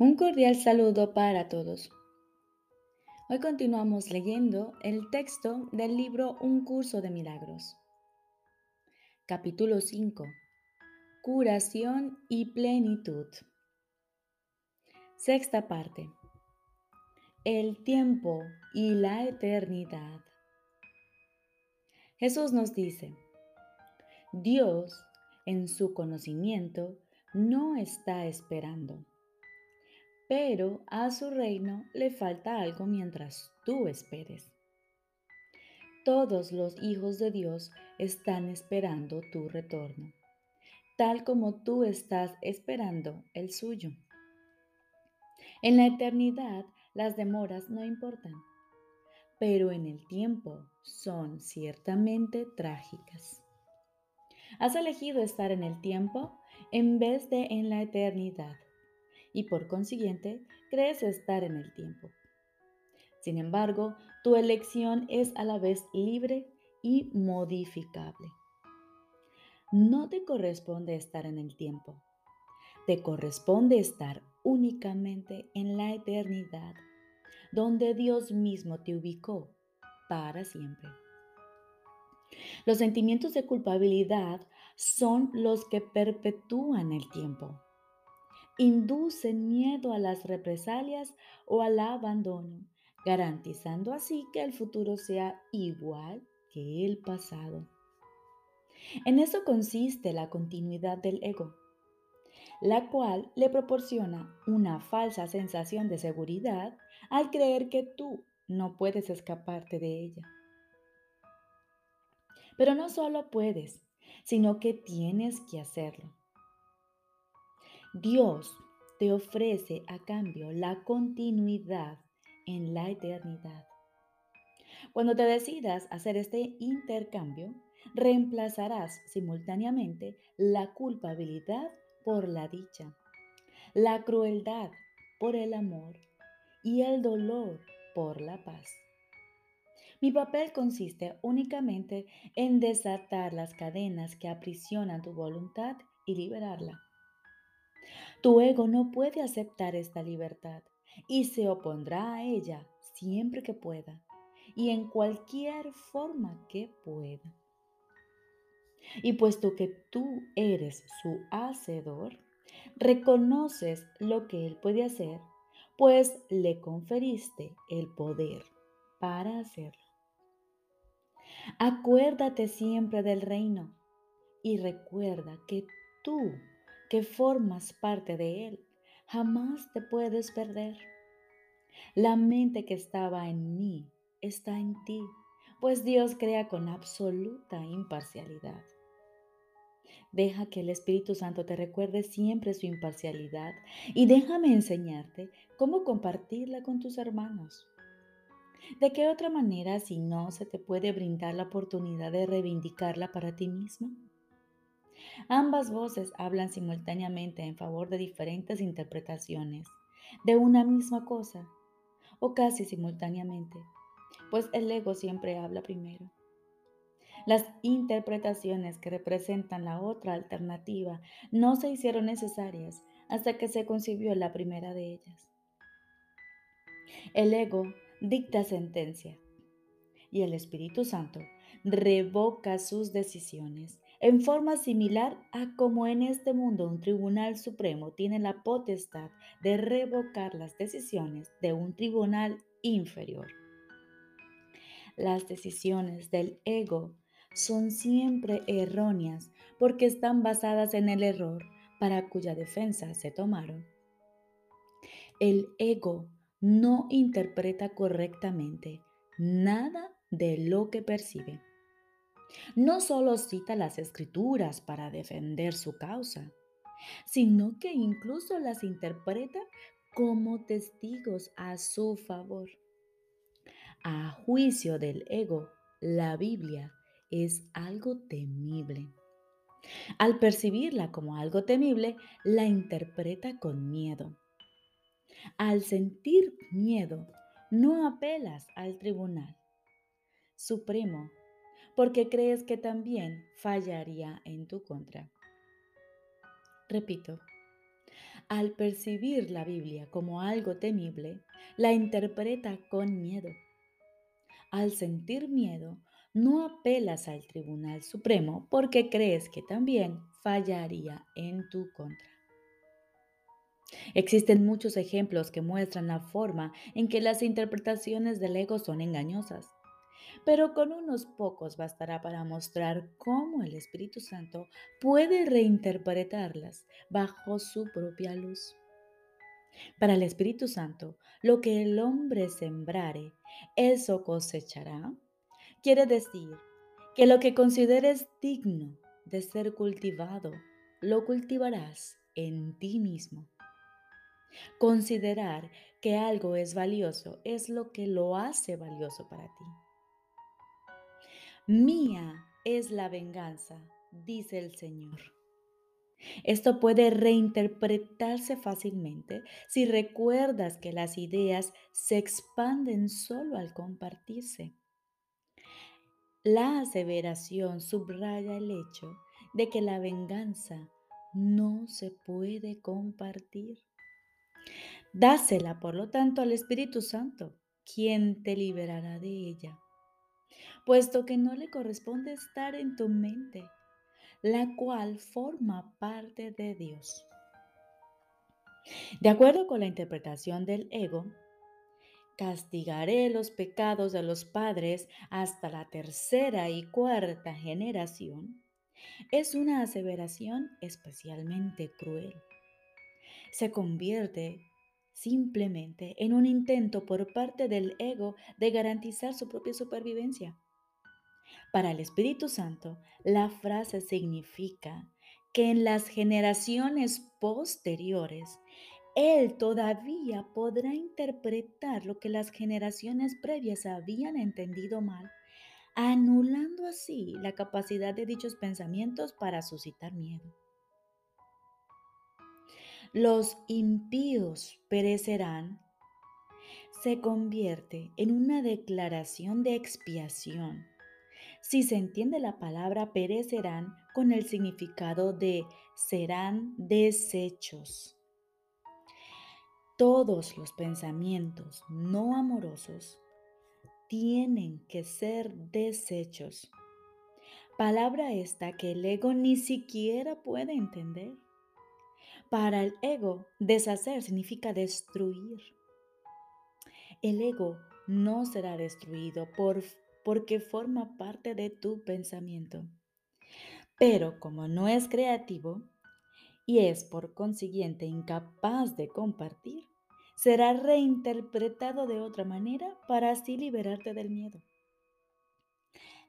Un cordial saludo para todos. Hoy continuamos leyendo el texto del libro Un curso de milagros. Capítulo 5. Curación y plenitud. Sexta parte. El tiempo y la eternidad. Jesús nos dice, Dios en su conocimiento no está esperando pero a su reino le falta algo mientras tú esperes. Todos los hijos de Dios están esperando tu retorno, tal como tú estás esperando el suyo. En la eternidad las demoras no importan, pero en el tiempo son ciertamente trágicas. Has elegido estar en el tiempo en vez de en la eternidad y por consiguiente crees estar en el tiempo. Sin embargo, tu elección es a la vez libre y modificable. No te corresponde estar en el tiempo. Te corresponde estar únicamente en la eternidad, donde Dios mismo te ubicó para siempre. Los sentimientos de culpabilidad son los que perpetúan el tiempo inducen miedo a las represalias o al abandono, garantizando así que el futuro sea igual que el pasado. En eso consiste la continuidad del ego, la cual le proporciona una falsa sensación de seguridad al creer que tú no puedes escaparte de ella. Pero no solo puedes, sino que tienes que hacerlo. Dios te ofrece a cambio la continuidad en la eternidad. Cuando te decidas hacer este intercambio, reemplazarás simultáneamente la culpabilidad por la dicha, la crueldad por el amor y el dolor por la paz. Mi papel consiste únicamente en desatar las cadenas que aprisionan tu voluntad y liberarla. Tu ego no puede aceptar esta libertad y se opondrá a ella siempre que pueda y en cualquier forma que pueda. Y puesto que tú eres su hacedor, reconoces lo que él puede hacer, pues le conferiste el poder para hacerlo. Acuérdate siempre del reino y recuerda que tú que formas parte de Él. Jamás te puedes perder. La mente que estaba en mí está en ti, pues Dios crea con absoluta imparcialidad. Deja que el Espíritu Santo te recuerde siempre su imparcialidad y déjame enseñarte cómo compartirla con tus hermanos. ¿De qué otra manera si no se te puede brindar la oportunidad de reivindicarla para ti mismo? Ambas voces hablan simultáneamente en favor de diferentes interpretaciones de una misma cosa, o casi simultáneamente, pues el ego siempre habla primero. Las interpretaciones que representan la otra alternativa no se hicieron necesarias hasta que se concibió la primera de ellas. El ego dicta sentencia y el Espíritu Santo revoca sus decisiones en forma similar a como en este mundo un tribunal supremo tiene la potestad de revocar las decisiones de un tribunal inferior. Las decisiones del ego son siempre erróneas porque están basadas en el error para cuya defensa se tomaron. El ego no interpreta correctamente nada de lo que percibe no solo cita las escrituras para defender su causa, sino que incluso las interpreta como testigos a su favor. A juicio del ego, la Biblia es algo temible. Al percibirla como algo temible, la interpreta con miedo. Al sentir miedo, no apelas al tribunal supremo porque crees que también fallaría en tu contra. Repito, Al percibir la Biblia como algo temible, la interpreta con miedo. Al sentir miedo, no apelas al Tribunal Supremo porque crees que también fallaría en tu contra. Existen muchos ejemplos que muestran la forma en que las interpretaciones del ego son engañosas, pero con unos pocos bastará para mostrar cómo el Espíritu Santo puede reinterpretarlas bajo su propia luz. Para el Espíritu Santo, lo que el hombre sembrare, eso cosechará. Quiere decir que lo que consideres digno de ser cultivado, lo cultivarás en ti mismo. Considerar que algo es valioso es lo que lo hace valioso para ti. Mía es la venganza, dice el Señor. Esto puede reinterpretarse fácilmente si recuerdas que las ideas se expanden solo al compartirse. La aseveración subraya el hecho de que la venganza no se puede compartir. Dásela, por lo tanto, al Espíritu Santo, quien te liberará de ella, puesto que no le corresponde estar en tu mente la cual forma parte de Dios. De acuerdo con la interpretación del ego, castigaré los pecados de los padres hasta la tercera y cuarta generación, es una aseveración especialmente cruel. Se convierte simplemente en un intento por parte del ego de garantizar su propia supervivencia. Para el Espíritu Santo, la frase significa que en las generaciones posteriores, Él todavía podrá interpretar lo que las generaciones previas habían entendido mal, anulando así la capacidad de dichos pensamientos para suscitar miedo. Los impíos perecerán se convierte en una declaración de expiación si se entiende la palabra perecerán con el significado de serán desechos. Todos los pensamientos no amorosos tienen que ser desechos. Palabra esta que el ego ni siquiera puede entender. Para el ego, deshacer significa destruir. El ego no será destruido por porque forma parte de tu pensamiento. Pero como no es creativo y es por consiguiente incapaz de compartir, será reinterpretado de otra manera para así liberarte del miedo.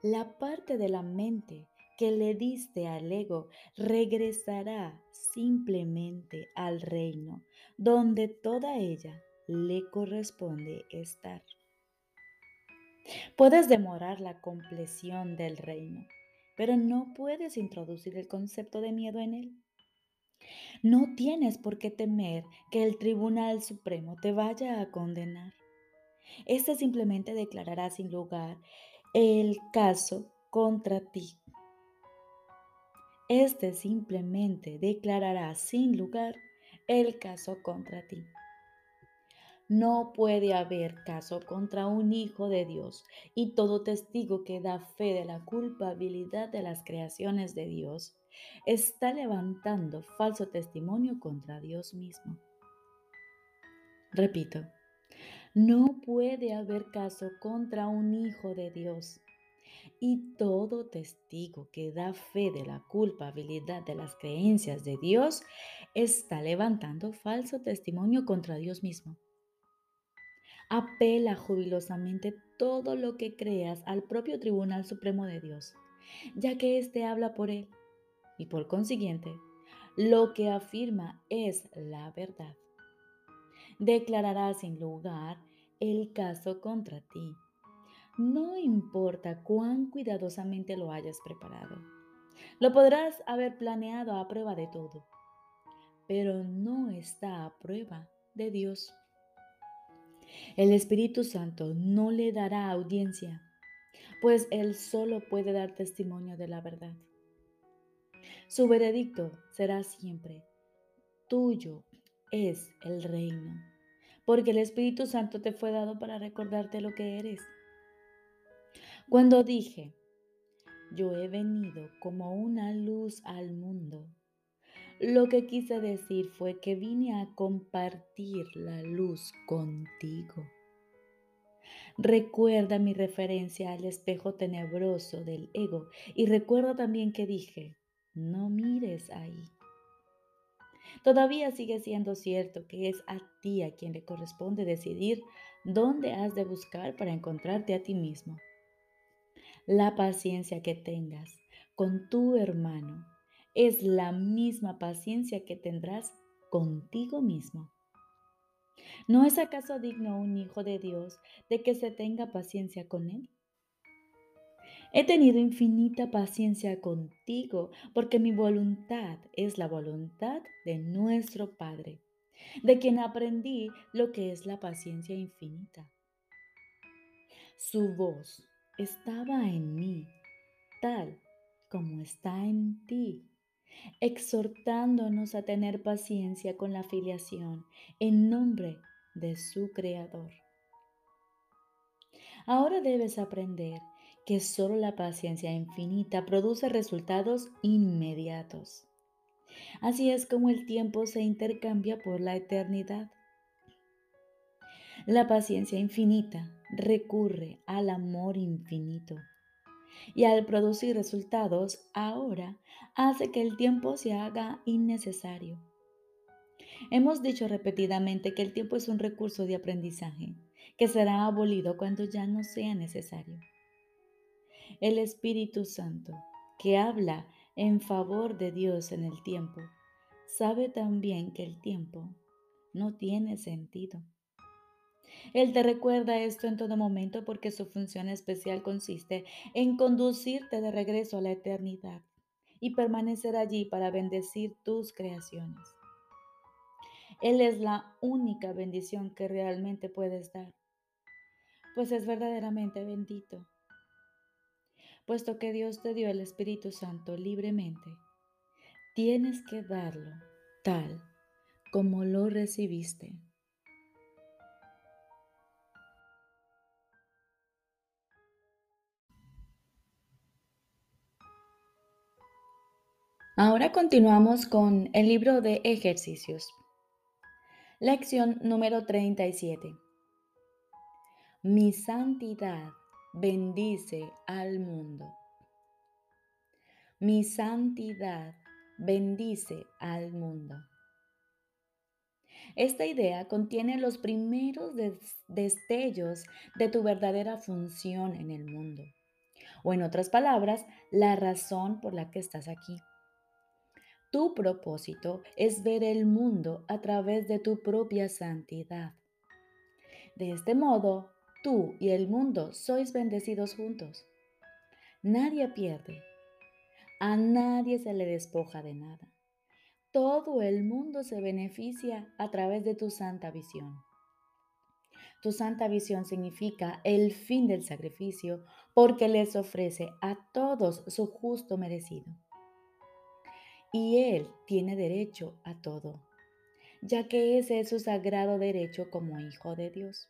La parte de la mente que le diste al ego regresará simplemente al reino donde toda ella le corresponde estar. Puedes demorar la compleción del reino, pero no puedes introducir el concepto de miedo en él. No tienes por qué temer que el Tribunal Supremo te vaya a condenar. Este simplemente declarará sin lugar el caso contra ti. Este simplemente declarará sin lugar el caso contra ti. No puede haber caso contra un hijo de Dios y todo testigo que da fe de la culpabilidad de las creaciones de Dios está levantando falso testimonio contra Dios mismo. Repito, no puede haber caso contra un hijo de Dios y todo testigo que da fe de la culpabilidad de las creencias de Dios está levantando falso testimonio contra Dios mismo. Apela jubilosamente todo lo que creas al propio Tribunal Supremo de Dios, ya que éste habla por él y por consiguiente lo que afirma es la verdad. Declarará sin lugar el caso contra ti. No importa cuán cuidadosamente lo hayas preparado. Lo podrás haber planeado a prueba de todo, pero no está a prueba de Dios. El Espíritu Santo no le dará audiencia, pues Él solo puede dar testimonio de la verdad. Su veredicto será siempre tuyo es el reino, porque el Espíritu Santo te fue dado para recordarte lo que eres. Cuando dije, yo he venido como una luz al mundo, lo que quise decir fue que vine a compartir la luz contigo. Recuerda mi referencia al espejo tenebroso del ego y recuerda también que dije, no mires ahí. Todavía sigue siendo cierto que es a ti a quien le corresponde decidir dónde has de buscar para encontrarte a ti mismo. La paciencia que tengas con tu hermano es la misma paciencia que tendrás contigo mismo. ¿No es acaso digno un hijo de Dios de que se tenga paciencia con él? He tenido infinita paciencia contigo porque mi voluntad es la voluntad de nuestro Padre, de quien aprendí lo que es la paciencia infinita. Su voz estaba en mí, tal como está en ti, exhortándonos a tener paciencia con la filiación en nombre de su Creador. Ahora debes aprender que solo la paciencia infinita produce resultados inmediatos. Así es como el tiempo se intercambia por la eternidad. La paciencia infinita recurre al amor infinito y al producir resultados ahora hace que el tiempo se haga innecesario. Hemos dicho repetidamente que el tiempo es un recurso de aprendizaje que será abolido cuando ya no sea necesario. El Espíritu Santo, que habla en favor de Dios en el tiempo, sabe también que el tiempo no tiene sentido. Él te recuerda esto en todo momento porque su función especial consiste en conducirte de regreso a la eternidad y permanecer allí para bendecir tus creaciones. Él es la única bendición que realmente puedes dar, pues es verdaderamente bendito puesto que Dios te dio el Espíritu Santo libremente, tienes que darlo tal como lo recibiste. Ahora continuamos con el libro de ejercicios. Lección número 37. Mi santidad bendice al mundo. Mi santidad bendice al mundo. Esta idea contiene los primeros destellos de tu verdadera función en el mundo, o en otras palabras, la razón por la que estás aquí. Tu propósito es ver el mundo a través de tu propia santidad. De este modo, Tú y el mundo sois bendecidos juntos. Nadie pierde. A nadie se le despoja de nada. Todo el mundo se beneficia a través de tu santa visión. Tu santa visión significa el fin del sacrificio porque les ofrece a todos su justo merecido. Y Él tiene derecho a todo, ya que ese es su sagrado derecho como hijo de Dios.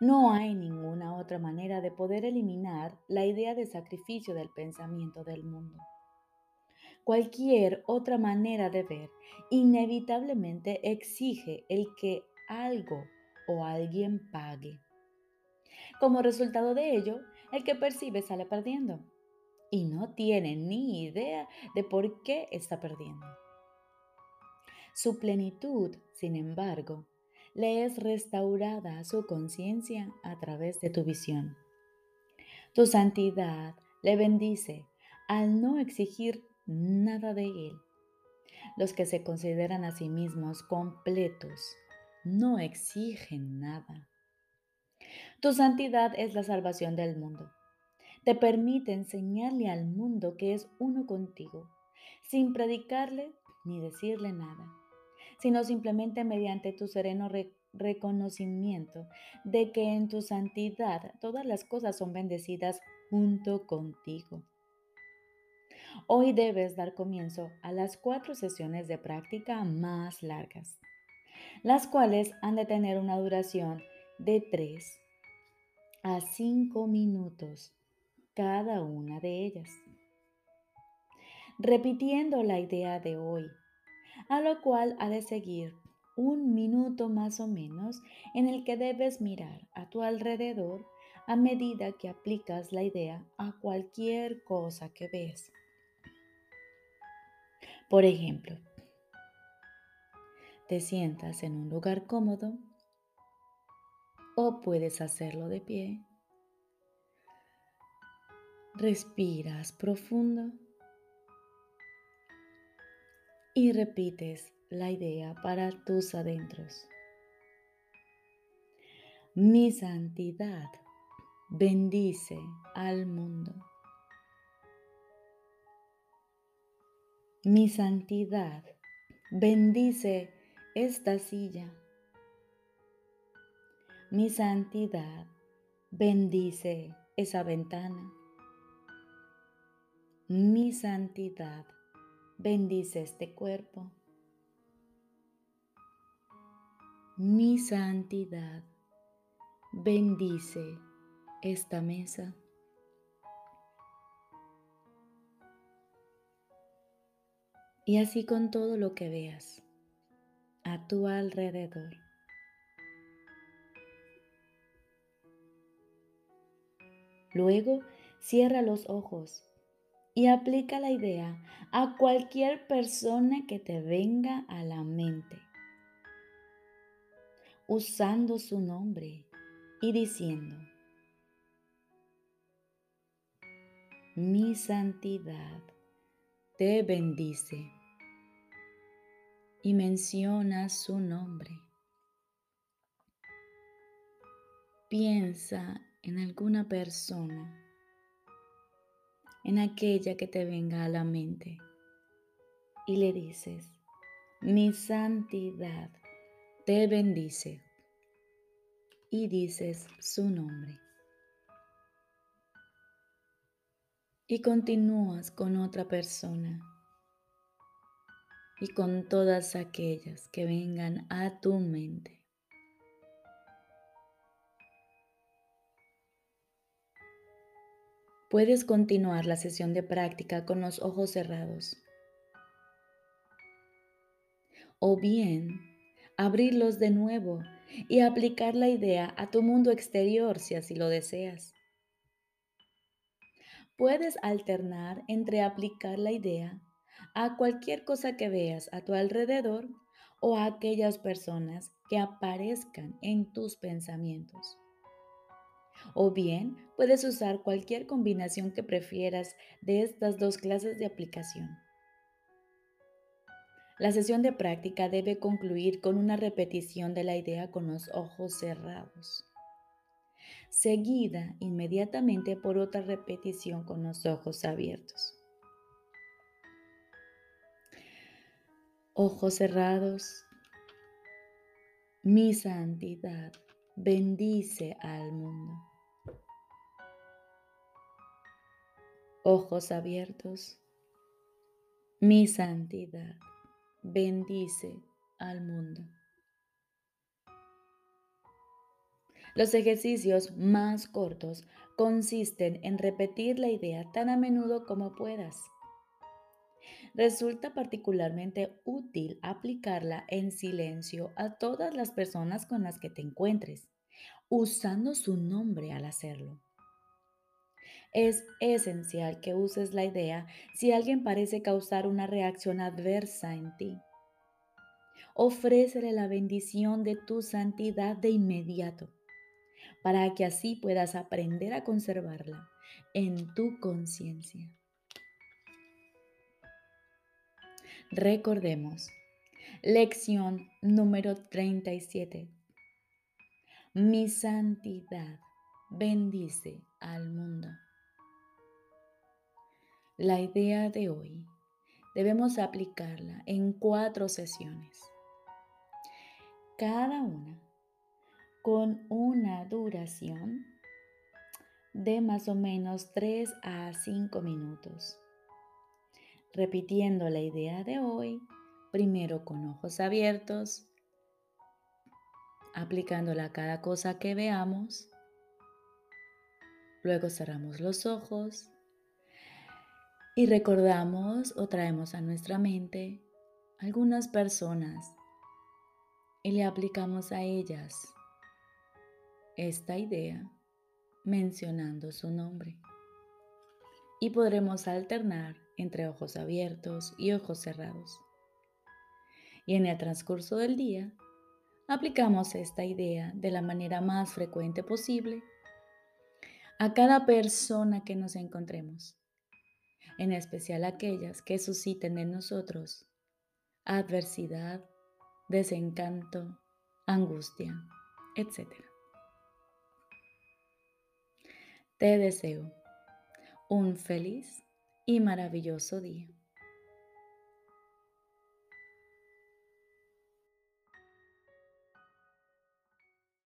No hay ninguna otra manera de poder eliminar la idea de sacrificio del pensamiento del mundo. Cualquier otra manera de ver inevitablemente exige el que algo o alguien pague. Como resultado de ello, el que percibe sale perdiendo y no tiene ni idea de por qué está perdiendo. Su plenitud, sin embargo, le es restaurada su conciencia a través de tu visión. Tu santidad le bendice al no exigir nada de él. Los que se consideran a sí mismos completos no exigen nada. Tu santidad es la salvación del mundo. Te permite enseñarle al mundo que es uno contigo, sin predicarle ni decirle nada sino simplemente mediante tu sereno reconocimiento de que en tu santidad todas las cosas son bendecidas junto contigo. Hoy debes dar comienzo a las cuatro sesiones de práctica más largas, las cuales han de tener una duración de 3 a 5 minutos cada una de ellas. Repitiendo la idea de hoy, a lo cual ha de seguir un minuto más o menos en el que debes mirar a tu alrededor a medida que aplicas la idea a cualquier cosa que ves. Por ejemplo, te sientas en un lugar cómodo o puedes hacerlo de pie. Respiras profundo y repites la idea para tus adentros. Mi santidad bendice al mundo. Mi santidad bendice esta silla. Mi santidad bendice esa ventana. Mi santidad bendice este cuerpo. Mi santidad bendice esta mesa. Y así con todo lo que veas a tu alrededor. Luego cierra los ojos y aplica la idea a cualquier persona que te venga a la mente, usando su nombre y diciendo, mi santidad te bendice y menciona su nombre. Piensa en alguna persona, en aquella que te venga a la mente y le dices, mi santidad te bendice y dices su nombre. Y continúas con otra persona y con todas aquellas que vengan a tu mente. Puedes continuar la sesión de práctica con los ojos cerrados. O bien, abrirlos de nuevo y aplicar la idea a tu mundo exterior si así lo deseas. Puedes alternar entre aplicar la idea a cualquier cosa que veas a tu alrededor o a aquellas personas que aparezcan en tus pensamientos. O bien puedes usar cualquier combinación que prefieras de estas dos clases de aplicación. La sesión de práctica debe concluir con una repetición de la idea con los ojos cerrados, seguida inmediatamente por otra repetición con los ojos abiertos. Ojos cerrados, mi santidad bendice al mundo. Ojos abiertos, mi santidad bendice al mundo. Los ejercicios más cortos consisten en repetir la idea tan a menudo como puedas. Resulta particularmente útil aplicarla en silencio a todas las personas con las que te encuentres, usando su nombre al hacerlo. Es esencial que uses la idea si alguien parece causar una reacción adversa en ti. Ofrécele la bendición de tu santidad de inmediato, para que así puedas aprender a conservarla en tu conciencia. Recordemos, lección número 37. Mi santidad bendice al mundo. La idea de hoy debemos aplicarla en cuatro sesiones, cada una con una duración de más o menos 3 a 5 minutos. repitiendo la idea de hoy, primero con ojos abiertos, aplicándola a cada cosa que veamos. Luego cerramos los ojos y recordamos o traemos a nuestra mente algunas personas y le aplicamos a ellas esta idea mencionando su nombre. Y podremos alternar entre ojos abiertos y ojos cerrados. Y en el transcurso del día, aplicamos esta idea de la manera más frecuente posible a cada persona que nos encontremos, en especial aquellas que susciten en nosotros adversidad, desencanto, angustia, etc. Te deseo un feliz y maravilloso día.